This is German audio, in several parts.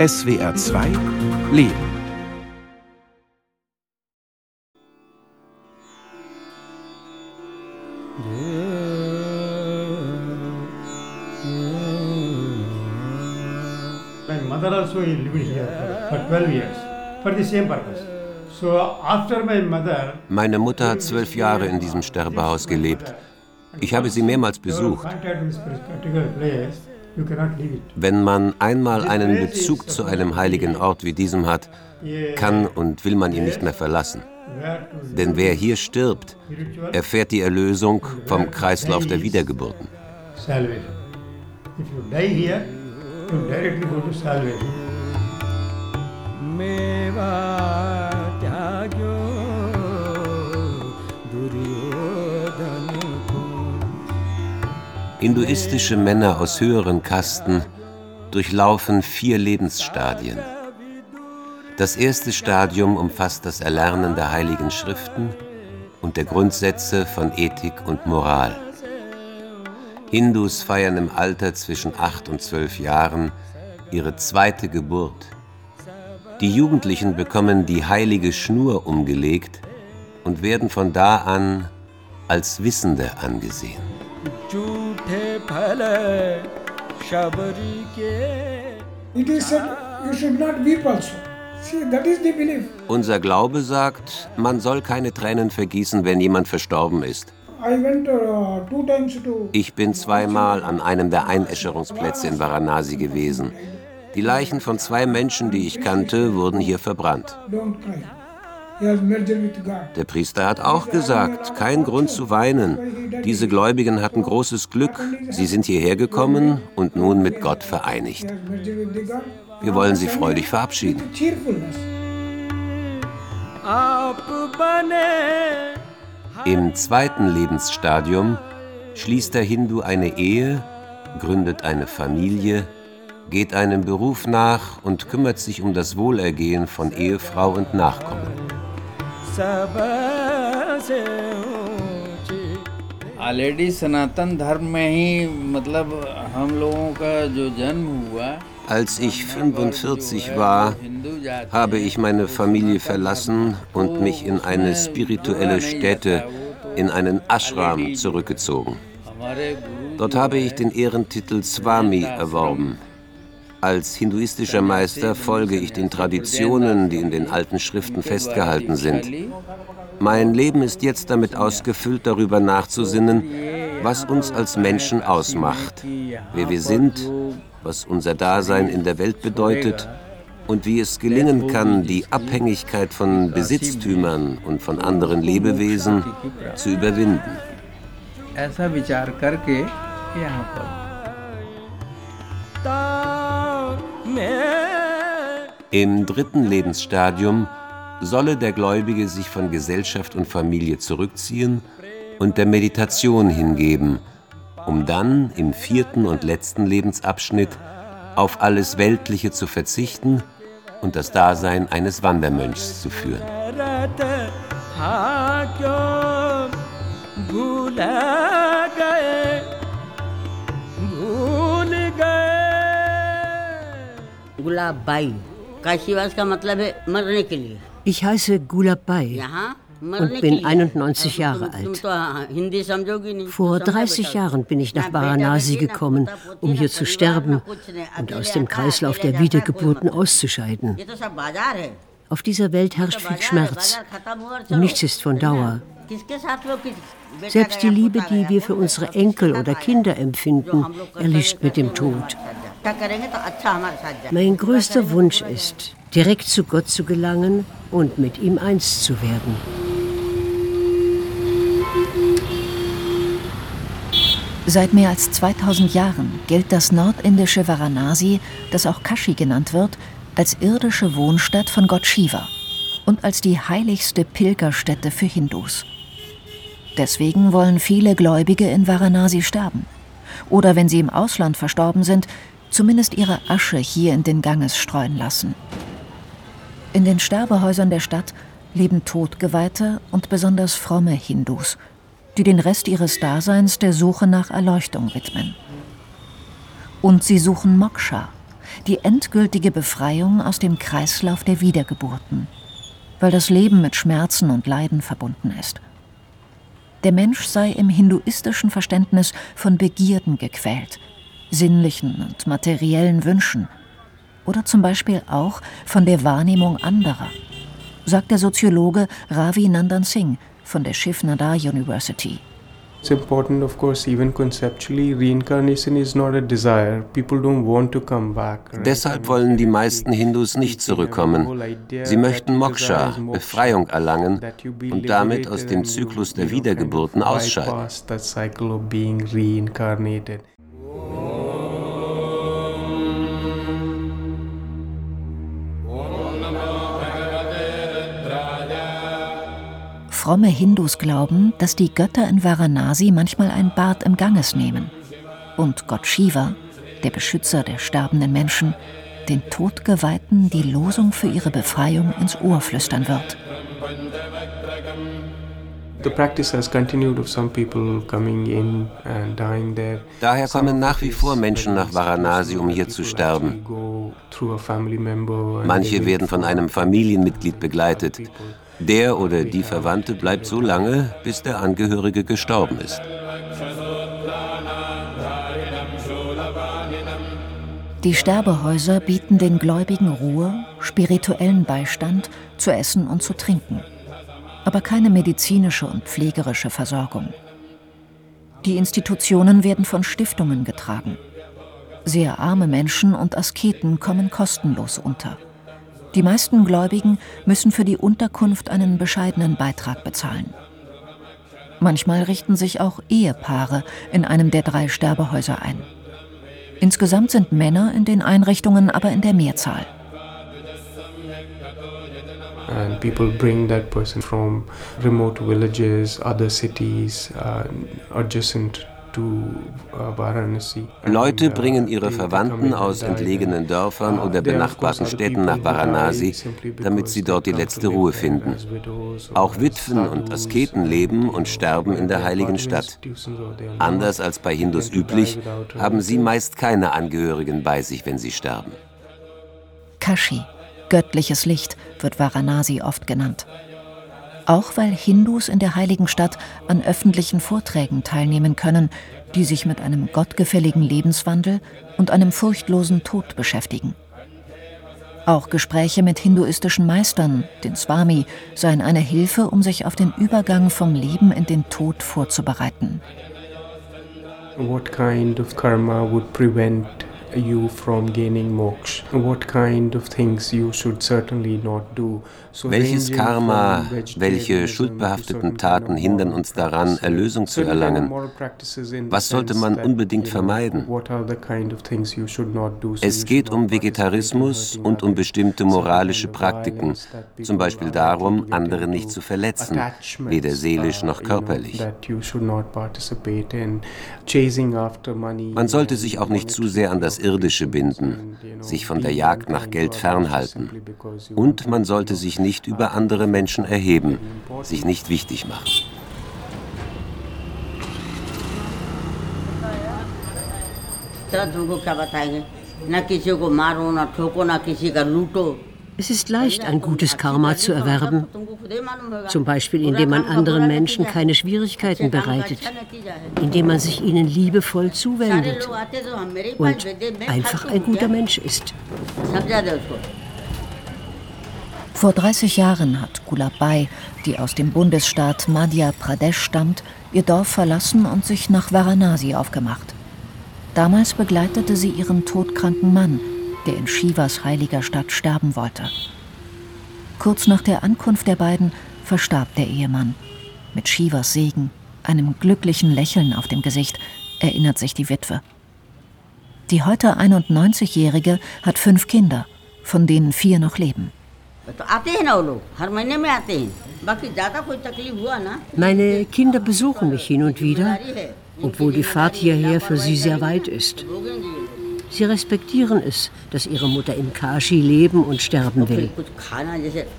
SWR 2 Leben. My mother also lived here for 12 years for the same purpose. So after my mother, Meine Mutter hat zwölf Jahre in diesem Sterbehaus gelebt. Ich habe sie mehrmals besucht. Wenn man einmal einen Bezug zu einem heiligen Ort wie diesem hat, kann und will man ihn nicht mehr verlassen. Denn wer hier stirbt, erfährt die Erlösung vom Kreislauf der Wiedergeburten. salvation. Hinduistische Männer aus höheren Kasten durchlaufen vier Lebensstadien. Das erste Stadium umfasst das Erlernen der heiligen Schriften und der Grundsätze von Ethik und Moral. Hindus feiern im Alter zwischen acht und zwölf Jahren ihre zweite Geburt. Die Jugendlichen bekommen die heilige Schnur umgelegt und werden von da an als Wissende angesehen. झूठे फल शबरी के It is said you should not weep also. See, that is the belief. Unser Glaube sagt, man soll keine Tränen vergießen, wenn jemand verstorben ist. I went uh, two times to. Ich bin zweimal an einem der Einäscherungsplätze in Varanasi gewesen. Die Leichen von zwei Menschen, die ich kannte, wurden hier verbrannt. Don't cry. Der Priester hat auch gesagt, kein Grund zu weinen. Diese Gläubigen hatten großes Glück. Sie sind hierher gekommen und nun mit Gott vereinigt. Wir wollen sie freudig verabschieden. Im zweiten Lebensstadium schließt der Hindu eine Ehe, gründet eine Familie, geht einem Beruf nach und kümmert sich um das Wohlergehen von Ehefrau und Nachkommen. सबसे ऊंची ऑलरेडी सनातन धर्म में ही मतलब हम लोगों का जो जन्म हुआ Als ich 45 war, हिंदू जाति habe ich meine Familie verlassen und mich in eine spirituelle Stätte, in einen Ashram zurückgezogen. हमारे गुरु Dort habe ich den Ehrentitel Swami erworben. Als hinduistischer Meister folge ich den Traditionen, die in den alten Schriften festgehalten sind. Mein Leben ist jetzt damit ausgefüllt, darüber nachzusinnen, was uns als Menschen ausmacht, wer wir sind, was unser Dasein in der Welt bedeutet und wie es gelingen kann, die Abhängigkeit von Besitztümern und von anderen Lebewesen zu überwinden. ऐसा विचार करके यहाँ पर Im dritten Lebensstadium solle der Gläubige sich von Gesellschaft und Familie zurückziehen und der Meditation hingeben, um dann im vierten und letzten Lebensabschnitt auf alles Weltliche zu verzichten und das Dasein eines Wandermönchs zu führen. रत गए गुलाब बाई काशीवास का मतलब है मरने के लिए Ich heiße Gulabai. यहाँ मरने Und के bin लिए 91 Jahre तुम- तुम alt. तो हिंदी समझोगी नहीं Vor तुम समझा 30 बेटा। Jahren bin ich nach ना बेटा Varanasi बेटी, ना gekommen, पोता पोती, um ना hier zu परिवार, sterben ना कुछ नहीं। und अकेले aus dem आता, Kreislauf अकेले der जाता, कोई Wiedergeburten मतलब- auszuscheiden. ये तो सब बाजार है Auf dieser Welt herrscht तो viel बाजार है, Schmerz. बाजार खत्म हुआ और Und चलो। nichts ist von Dauer. किसके साथ लोग किस बेटा Selbst die गया, Liebe, पोता die गया, wir für वो unsere सब किसके Enkel साथ oder आया? Kinder जो empfinden, हम लोग कर्तव्य erlischt mit dem करते हैं, वो Tod. Mein größter Wunsch ist, direkt zu Gott zu gelangen und mit ihm eins zu werden. Seit mehr als 2000 Jahren gilt das nordindische Varanasi, das auch Kashi genannt wird, als irdische Wohnstadt von Gott Shiva und als die heiligste Pilgerstätte für Hindus. Deswegen wollen viele Gläubige in Varanasi sterben. Oder wenn sie im Ausland verstorben sind, zumindest ihre Asche hier in den Ganges streuen lassen. In den Sterbehäusern der Stadt leben Todgeweihte und besonders fromme Hindus, die den Rest ihres Daseins der Suche nach Erleuchtung widmen. Und sie suchen Moksha, die endgültige Befreiung aus dem Kreislauf der Wiedergeburten, weil das Leben mit Schmerzen und Leiden verbunden ist. Der Mensch sei im hinduistischen Verständnis von Begierden gequält, sinnlichen und materiellen Wünschen oder zum Beispiel auch von der Wahrnehmung anderer, sagt der Soziologe Ravi Nandan Singh von der Shiv Nadar University. It's important, of course, even conceptually, reincarnation is not a desire. People don't want to come back. Right? Deshalb wollen die meisten Hindus nicht zurückkommen. Sie möchten Moksha, Befreiung erlangen und damit aus dem Zyklus der Wiedergeburten ausscheiden. Fromme Hindus glauben, dass die Götter in Varanasi manchmal ein Bad im Ganges nehmen und Gott Shiva, der Beschützer der sterbenden Menschen, den Todgeweihten die Losung für ihre Befreiung ins Ohr flüstern wird. Daher kommen nach wie vor Menschen nach Varanasi, um hier zu sterben. Manche werden von einem Familienmitglied begleitet. Der oder die Verwandte bleibt so lange, bis der Angehörige gestorben ist. Die Sterbehäuser bieten den Gläubigen Ruhe, spirituellen Beistand, zu essen und zu trinken, aber keine medizinische und pflegerische Versorgung. Die Institutionen werden von Stiftungen getragen. Sehr arme Menschen und Asketen kommen kostenlos unter. Die meisten Gläubigen müssen für die Unterkunft einen bescheidenen Beitrag bezahlen. Manchmal richten sich auch Ehepaare in einem der drei Sterbehäuser ein. Insgesamt sind Männer in den Einrichtungen aber in der Mehrzahl. and people bring that person from remote villages, other cities uh, adjacent. Leute And, uh, bringen ihre Verwandten aus entlegenen. Dörfern Uh, oder benachbarten Städten nach Varanasi, damit sie dort die letzte Ruhe finden. Auch Witwen und Asketen leben und sterben in der heiligen Stadt. Anders als bei Hindus üblich, haben sie meist keine Angehörigen bei sich, wenn sie sterben. Kashi, göttliches Licht, wird Varanasi oft genannt. Auch weil Hindus in der heiligen Stadt an öffentlichen Vorträgen teilnehmen können, die sich mit einem gottgefälligen Lebenswandel und einem furchtlosen Tod beschäftigen. Auch Gespräche mit hinduistischen Meistern, den Swami, seien eine Hilfe, um sich auf den Übergang vom Leben in den Tod vorzubereiten. What kind of karma would prevent you from gaining moksha? What kind of things you should certainly not do? So Welches Karma, welche schuldbehafteten Taten hindern uns daran. Erlösung zu erlangen? Was sollte man unbedingt vermeiden? Es geht um Vegetarismus und um bestimmte moralische Praktiken, zum Beispiel darum, andere nicht zu verletzen, weder seelisch noch körperlich. Man sollte sich auch nicht zu sehr an das Irdische binden, sich von der Jagd nach Geld fernhalten. Und man sollte sich nicht über andere Menschen erheben, sich nicht wichtig machen. तरह तुमको क्या बताएंगे ना किसी को मारो ना ठोको ना किसी का लूटो es ist leicht, ein gutes Karma zu erwerben, zum Beispiel indem man anderen Menschen keine Schwierigkeiten bereitet, indem man sich ihnen liebevoll zuwendet und einfach ein guter Mensch ist. Vor 30 Jahren hat Gulabai, die aus dem Bundesstaat Madhya Pradesh stammt, ihr Dorf verlassen und sich nach Varanasi aufgemacht. Damals begleitete sie ihren todkranken Mann, der in Shivas heiliger Stadt sterben wollte. Kurz nach der Ankunft der beiden verstarb der Ehemann. Mit Shivas Segen, einem glücklichen Lächeln auf dem Gesicht, erinnert sich die Witwe. Die heute 91-Jährige hat fünf Kinder, von denen vier noch leben. Meine Kinder besuchen mich hin und wieder, obwohl die Fahrt hierher für sie sehr weit ist. Sie respektieren es, dass ihre Mutter in Kashi leben und sterben will.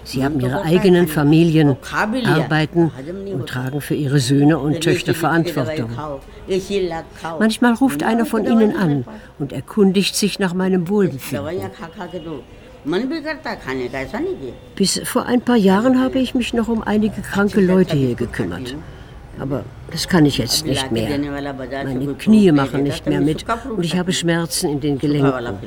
Sie haben ihre eigenen Familien, arbeiten und tragen für ihre Söhne und Töchter Verantwortung. Manchmal ruft einer von ihnen an und erkundigt sich nach meinem Wohlbefinden. Bis vor ein paar Jahren habe ich mich noch um einige kranke Leute hier gekümmert. Aber das kann ich jetzt nicht mehr. Meine Knie machen nicht mehr mit und ich habe Schmerzen in den Gelenken.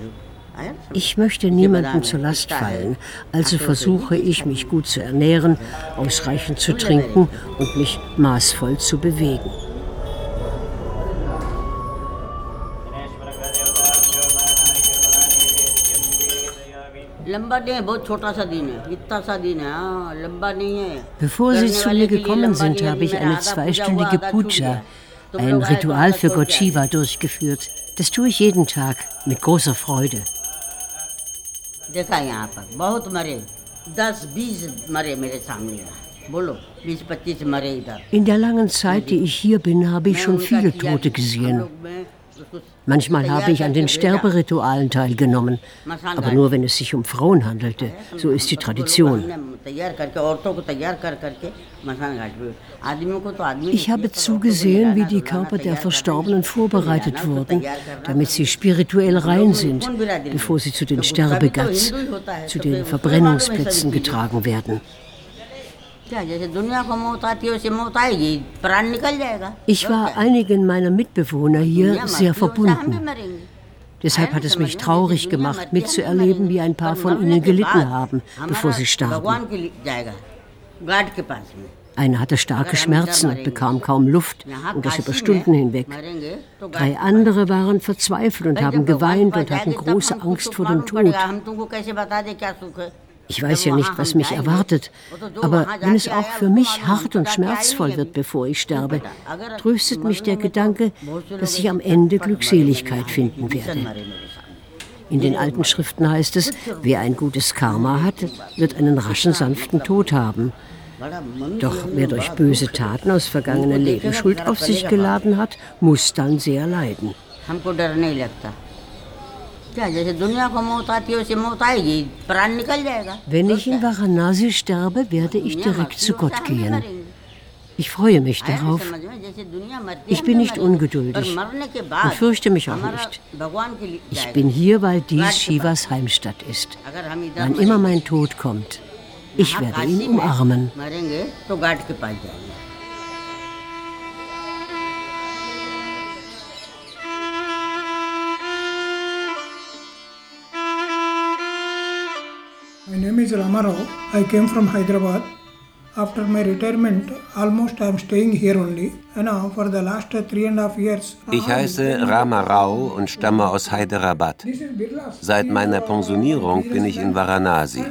Ich möchte niemandem zur Last fallen, also versuche ich, mich gut zu ernähren, ausreichend zu trinken und mich maßvoll zu bewegen. Bevor sie zu mir gekommen sind, habe ich eine zweistündige Puja, ein Ritual für Gott Shiva, durchgeführt. Das tue ich jeden Tag mit großer Freude. In der langen Zeit, die ich hier bin, habe ich schon viele Tote gesehen. Manchmal habe ich an den Sterberitualen teilgenommen, aber nur wenn es sich um Frauen handelte. So ist die Tradition. Ich habe zugesehen, wie die Körper der Verstorbenen vorbereitet wurden, damit sie spirituell rein sind, bevor sie zu den Sterbegatz, zu den Verbrennungsplätzen getragen werden. Ich war einigen meiner Mitbewohner hier sehr verbunden. Deshalb hat es mich traurig gemacht, mitzuerleben, wie ein paar von ihnen gelitten haben, bevor sie starben. Einer hatte starke Schmerzen und bekam kaum Luft und das über Stunden hinweg. Drei andere waren verzweifelt und haben geweint und hatten große Angst vor dem Tod. हम तुमको कैसे बता दे क्या सुख है Ich weiß ja nicht, was mich erwartet, aber wenn es auch für mich hart und schmerzvoll wird, bevor ich sterbe, tröstet mich der Gedanke, dass ich am Ende Glückseligkeit finden werde. In den alten Schriften heißt es, wer ein gutes Karma hat, wird einen raschen, sanften Tod haben. Doch wer durch böse Taten aus vergangenen Leben Schuld auf sich geladen hat, muss dann sehr leiden. हमको डर नहीं लगता क्या जैसे दुनिया को मौत आती है वैसे मौत आएगी प्राण निकल जाएगा Wenn ich in Varanasi sterbe, werde ich direkt zu Gott gehen. Ich freue mich darauf. समझ में जैसे दुनिया मरती है Ich bin nicht ungeduldig और मरने के und बाद fürchte mich auch हमारा nicht. भगवान के लिए Ich जाएगा। bin hier, weil dies Shivas Heimstatt ist. अगर हम इधर Wann immer mein Tod kommt, ich werde ihn umarmen. Name is Ramarao. I came from Hyderabad. After my retirement, almost I am staying here only. And uh, for the last three and a half years. Ich heiße Rama Rao und stamme aus Hyderabad. Seit meiner Pensionierung bin ich in Varanasi. Uh.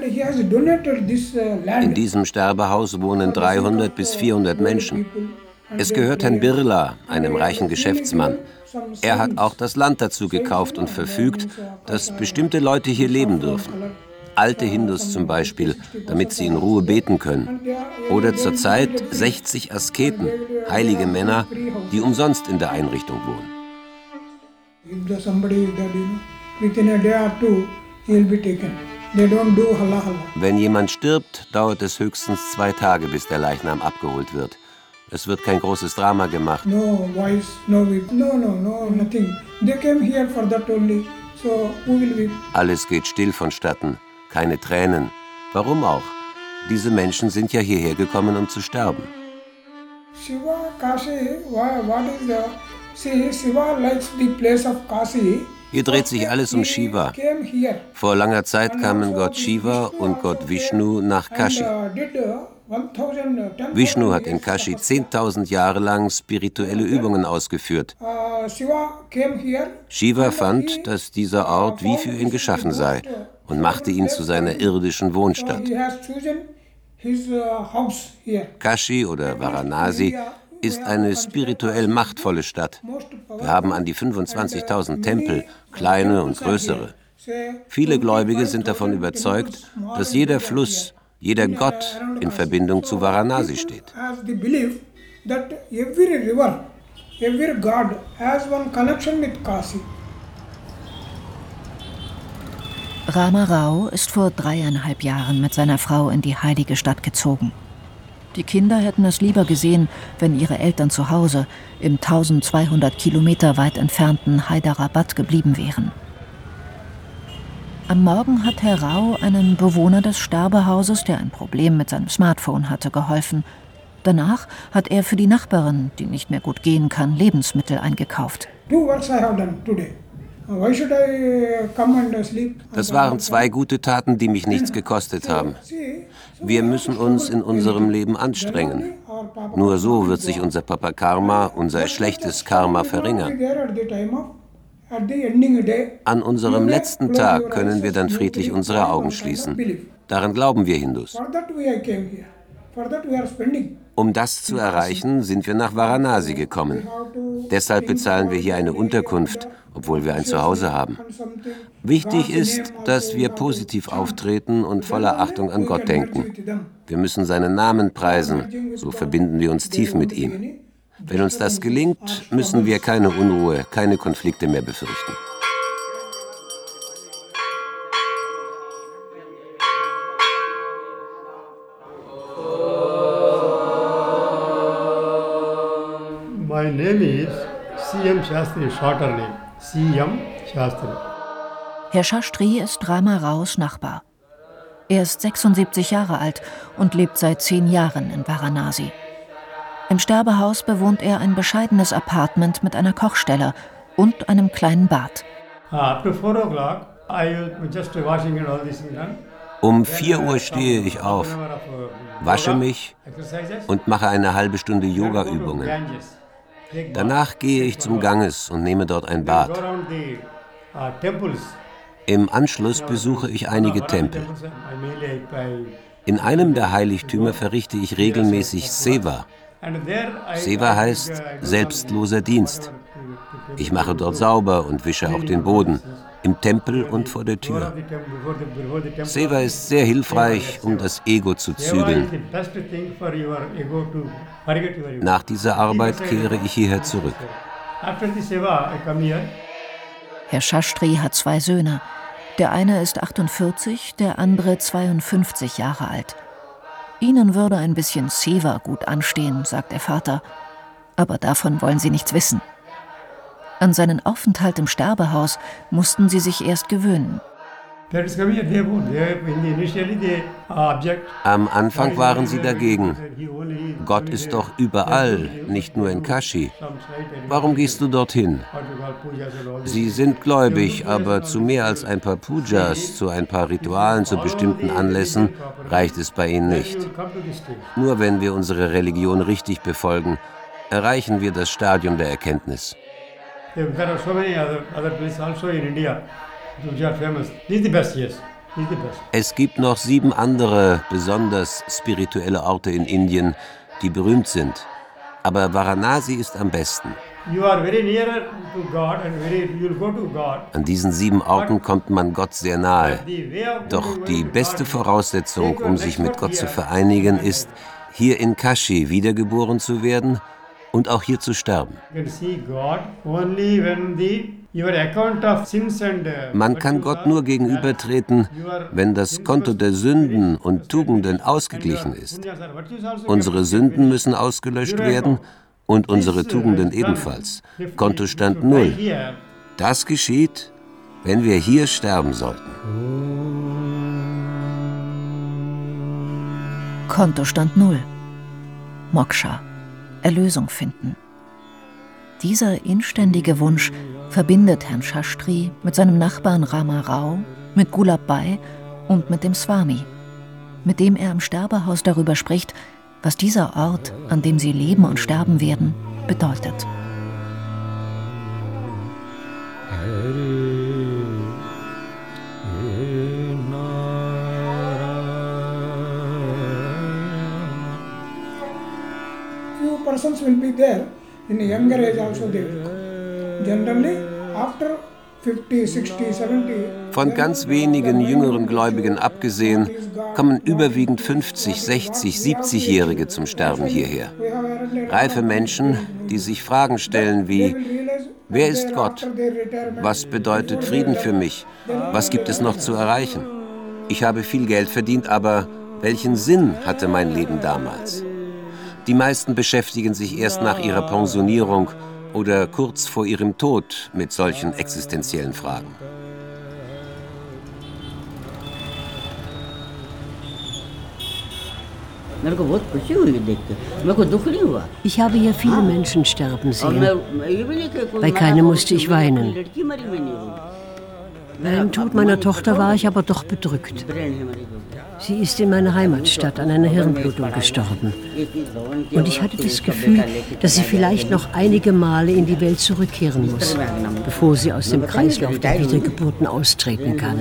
In diesem Sterbehaus wohnen 300 bis 400 Menschen. Es gehört Herrn Birla, einem reichen Geschäftsmann. Er hat auch das Land dazu gekauft und verfügt, dass bestimmte Leute hier leben dürfen. Alte Hindus zum Beispiel, damit sie in Ruhe beten können. Oder zurzeit 60 Asketen, heilige Männer, die umsonst in der Einrichtung wohnen. Wenn jemand stirbt, dauert es höchstens zwei Tage, bis der Leichnam abgeholt wird. Es wird kein großes Drama gemacht. No voice, no weep. No, no, no, nothing. They came here for that only. So who will weep? Alles geht still vonstatten. Keine Tränen. Warum auch? Diese Menschen sind ja hierher gekommen, um zu sterben. Shiva, Kashi, wha- what is the. See, Shiva likes the place of Kashi. Hier dreht sich alles um Shiva. Vor langer Zeit kamen Gott Shiva und Gott Vishnu nach Kashi. And did 1000 10,000 Vishnu hat in Kashi of- 10.000 Jahre lang spirituelle Übungen ausgeführt. Shiva fand, dass dieser Ort wie für ihn geschaffen sei und machte ihn zu seiner irdischen here. Kashi oder Varanasi ist eine spirituell machtvolle Stadt. Wir haben an die 25.000 Tempel, kleine und größere. Viele Gläubige sind davon überzeugt, dass jeder Fluss, jeder Gott in Verbindung zu Varanasi steht. Has the belief that every river, every god has one connection with Kashi. Rama Rao ist vor dreieinhalb Jahren mit seiner Frau in die heilige Stadt gezogen. Die Kinder hätten es lieber gesehen, wenn ihre Eltern zu Hause im 1200 Kilometer weit entfernten Hyderabad geblieben wären. Am Morgen hat Herr Rao einem Bewohner des Sterbehauses, der ein Problem mit seinem Smartphone hatte, geholfen. Danach hat er für die Nachbarin, die nicht mehr gut gehen kann, Lebensmittel eingekauft. Sleep? Das waren zwei gute Taten, die mich nichts gekostet haben. Wir müssen uns in unserem Leben anstrengen. Nur so wird sich unser Papa Karma, unser schlechtes Karma verringern. An unserem letzten Tag können wir dann friedlich unsere Augen schließen. Daran glauben wir Hindus. Um das zu erreichen, sind wir nach Varanasi gekommen. Deshalb bezahlen wir hier eine Unterkunft, obwohl wir ein Zuhause haben. Wichtig ist, dass wir positiv auftreten und voller Achtung an Gott denken. Wir müssen seinen Namen preisen, so verbinden wir uns tief mit ihm. Wenn uns das gelingt, müssen wir keine Unruhe, keine Konflikte mehr befürchten. My name is CM Shastri, shorter name. CM Shastri. Herr Shastri ist Rama Raos Nachbar. Er ist 76 Jahre alt und lebt seit zehn Jahren in Varanasi. Im Sterbehaus bewohnt er ein bescheidenes Apartment mit einer Kochstelle und einem kleinen Bad. Uh, up to 4 o'clock, I will just washing and all these things done. Um 4 Uhr stehe ich auf, wasche mich und mache eine halbe Stunde Yoga-Übungen. Danach gehe ich zum Ganges und nehme dort ein Bad. Im Anschluss besuche ich einige Tempel. In einem der Heiligtümer verrichte ich regelmäßig Seva. Seva heißt selbstloser Dienst. Ich mache dort sauber und wische auch den Boden, im Tempel und vor der Tür. Seva ist sehr hilfreich, um das Ego zu zügeln. Nach dieser Arbeit kehre ich hierher zurück. Herr Shastri hat zwei Söhne. Der eine ist 48, der andere 52 Jahre alt. Ihnen würde ein bisschen Seva gut anstehen, sagt der Vater. Aber davon wollen sie nichts wissen. An seinen Aufenthalt im Sterbehaus mussten sie sich erst gewöhnen. Am Anfang waren sie dagegen. Gott ist doch überall, nicht nur in Kashi. Warum gehst du dorthin? Sie sind gläubig, aber zu mehr als ein paar Pujas, zu ein paar Ritualen zu bestimmten Anlässen reicht es bei ihnen nicht. Nur wenn wir unsere Religion richtig befolgen, erreichen wir das Stadium der Erkenntnis. There are so many other, other places also in India Es gibt noch sieben andere besonders spirituelle Orte in Indien, die berühmt sind. Aber Varanasi ist am besten. An diesen sieben Orten kommt man Gott sehr nahe. Doch die beste Voraussetzung, um sich mit Gott zu vereinigen, ist, hier in Kashi wiedergeboren zu werden und auch hier zu sterben. you can see God only when the uh, Man kann Gott nur gegenübertreten, wenn das Konto der Sünden und Tugenden ausgeglichen ist. also Unsere Sünden müssen ausgelöscht werden und unsere Tugenden ebenfalls. Kontostand null. Das geschieht, wenn wir hier sterben sollten. Kontostand null. Moksha. Erlösung finden. Dieser inständige Wunsch verbindet Herrn Shastri mit seinem Nachbarn Rama Rao, mit Gulabbai und mit dem Swami, mit dem er im Sterbehaus darüber spricht, was dieser Ort, an dem sie leben und sterben werden, bedeutet. Few persons will be there in younger age also they will come. Generally, after 50, 60, 70. Von ganz wenigen jüngeren Gläubigen abgesehen, kommen überwiegend 50, 60, 70-Jährige zum Sterben hierher. Reife Menschen, die sich Fragen stellen wie, Wer ist Gott? Was bedeutet Frieden für mich? Was gibt es noch zu erreichen? Ich habe viel Geld verdient, aber welchen Sinn hatte mein Leben damals? Die meisten beschäftigen sich erst nach ihrer Pensionierung oder kurz vor ihrem Tod mit solchen existenziellen Fragen. Ich habe hier viele Menschen sterben sehen. Bei keinem musste ich weinen. Beim Tod meiner Tochter war ich aber doch bedrückt. Sie ist in meiner Heimatstadt an einer Hirnblutung gestorben. Und ich hatte das Gefühl, dass sie vielleicht noch einige Male in die Welt zurückkehren muss, bevor sie aus dem Kreislauf der Wiedergeburten austreten kann.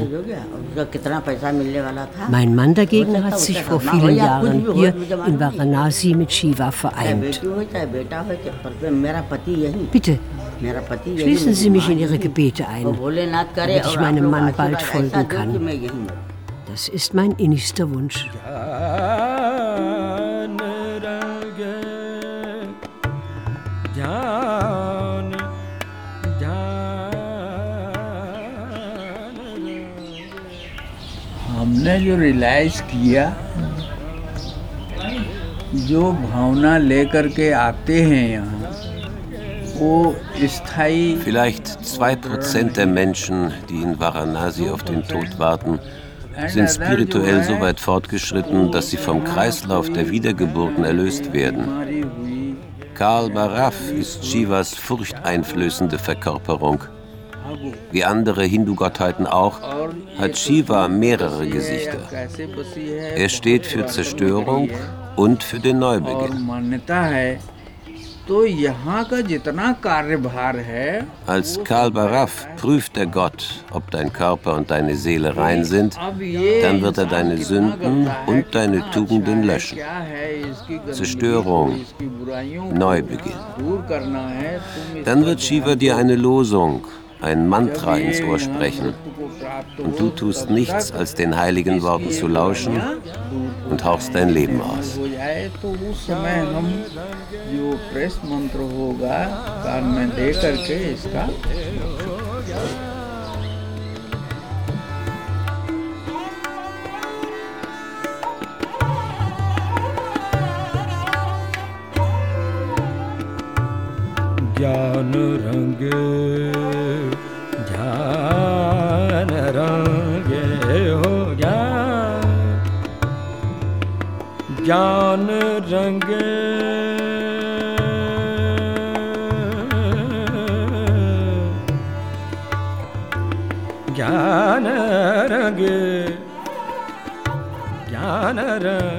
Mein Mann dagegen hat sich vor vielen Jahren hier in Varanasi mit Shiva vereint. Bitte, Schließen Sie mich in Ihre Gebete ein, damit ich meinem Mann bald folgen kann. Das ist mein innigster Wunsch. हमने जो रियलाइज किया जो भावना लेकर के आते हैं यहाँ Vielleicht zwei Prozent der Menschen, die in Varanasi auf den Tod warten, sind spirituell so weit fortgeschritten, dass sie vom Kreislauf der Wiedergeburten erlöst werden. Karl Baraff ist Shivas furchteinflößende Verkörperung. Wie andere Hindu-Gottheiten auch, hat Shiva mehrere Gesichter. Er steht für Zerstörung und für den Neubeginn. Als Karl Baraf prüft der Gott, ob dein Körper und deine Seele rein sind, dann wird er deine Sünden und deine Tugenden löschen. Zerstörung, Neubeginn. Dann wird Shiva dir eine Losung, ein Mantra ins Ohr sprechen. Und du tust nichts, als den heiligen Worten zu lauschen und hauchst dein Leben aus. ज्ञान रंगे ಜ್ಞಾನ ರಂಗ ಜ್ಞಾನ ರಂಗ